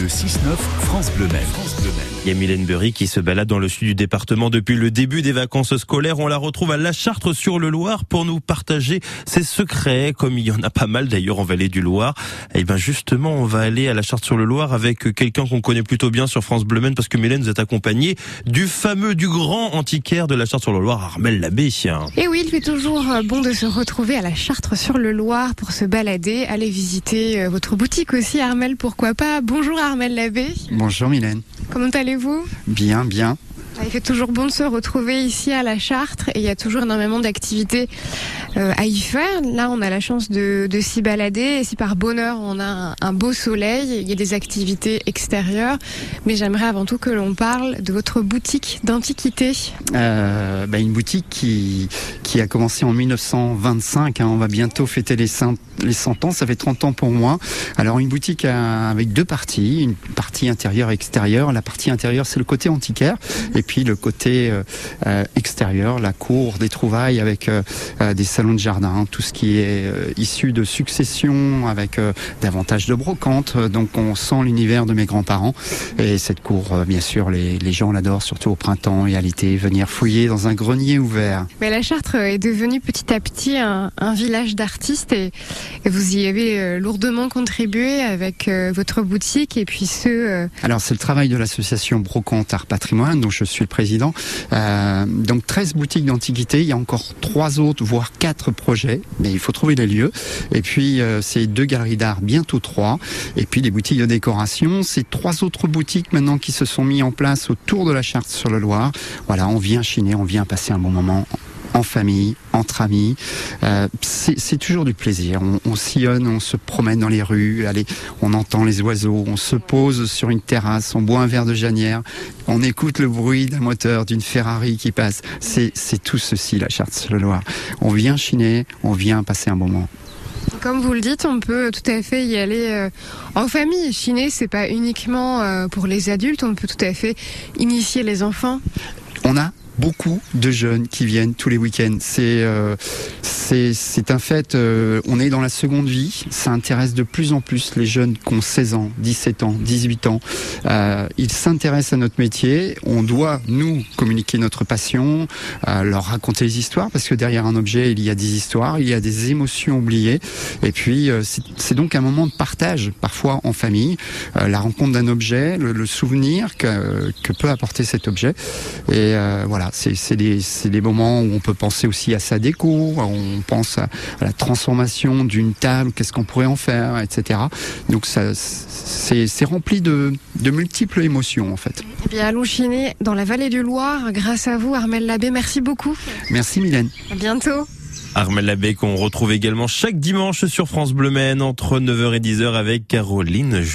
Le 6-9, France Bleu Maine. Il y a Mylène Burry qui se balade dans le sud du département depuis le début des vacances scolaires. On la retrouve à La Chartre sur le Loir pour nous partager ses secrets, comme il y en a pas mal d'ailleurs en vallée du Loir. Et ben justement, on va aller à La Chartre sur le Loir avec quelqu'un qu'on connaît plutôt bien sur France Bleu Maine parce que Mylène vous êtes accompagnée du fameux, du grand antiquaire de La Chartre sur le Loir, Armel Labbé. Et oui, il fait toujours bon de se retrouver à La Chartre sur le Loir pour se balader, aller visiter euh, votre boutique aussi, Armel, pourquoi pas. Bonjour Armel Labbé. Bonjour Mylène. Comment allez-vous? Bien, bien. Il fait toujours bon de se retrouver ici à la Chartre et il y a toujours énormément d'activités à y faire. Là, on a la chance de, s'y balader et si par bonheur on a un, beau soleil, il y a des activités extérieures. Mais j'aimerais avant tout que l'on parle de votre boutique d'antiquité. Euh, bah, une boutique qui, a commencé en 1925. Hein. on va bientôt fêter les 100, les 100 ans. Ça fait 30 ans pour moi. Alors une boutique avec deux parties, une partie intérieure et extérieure. La partie intérieure, c'est le côté antiquaire. Et puis le côté euh, euh, extérieur, la cour des trouvailles avec euh, des salons de jardin, tout ce qui est issu de succession avec davantage de brocantes. Donc on sent l'univers de mes grands-parents. Et cette cour, bien sûr, les, les gens l'adorent, surtout au printemps et à l'été, venir fouiller dans un grenier ouvert. Mais la Chartre est devenue petit à petit un, un village d'artistes et, et, vous y avez lourdement contribué avec votre boutique et puis ce. Alors c'est le travail de l'association Brocante Art Patrimoine dont je suis le président. Euh, donc 13 boutiques d'antiquité, il y a encore trois autres, voire projets, mais il faut trouver les lieux. Et puis euh, c'est deux galeries d'art, bientôt trois. Et puis les boutiques de décoration, c'est trois autres boutiques maintenant qui se sont mis en place autour de la charte sur le Loire. Voilà, on vient chiner, on vient passer un bon moment en famille, entre amis. Euh, c'est toujours du plaisir. On, sillonne, on se promène dans les rues, allez, on entend les oiseaux, on se pose sur une terrasse, on boit un verre de janière, on écoute le bruit d'un moteur, d'une Ferrari qui passe. C'est tout ceci, la charte sur le Loire. On vient chiner, on vient passer un moment. Comme vous le dites, on peut tout à fait y aller euh, en famille. Chiner, c'est pas uniquement euh, pour les adultes, on peut tout à fait initier les enfants. On a beaucoup de jeunes qui viennent tous les week-ends. C'est euh, c'est un fait. Euh, on est dans la seconde vie. Ça intéresse de plus en plus les jeunes qui ont 16 ans, 17 ans, 18 ans. Euh, ils s'intéressent à notre métier. On doit nous communiquer notre passion, euh, leur raconter les histoires parce que derrière un objet il y a des histoires, il y a des émotions oubliées. Et puis euh, c'est donc un moment de partage, parfois en famille, euh, la rencontre d'un objet, le, le souvenir que, que, peut apporter cet objet. Et voilà c'est des, des, moments où on peut penser aussi à sa déco, on pense à, la transformation d'une table, qu'est-ce qu'on pourrait en faire, etc. Donc c'est rempli de, de, multiples émotions en fait. Eh bien, allons chiner dans la vallée du Loir, grâce à vous, Armel Labbé. Merci beaucoup. Merci Mylène. À bientôt. Armel Labbé qu'on retrouve également chaque dimanche sur France Bleu Maine entre 9h et 10h avec Caroline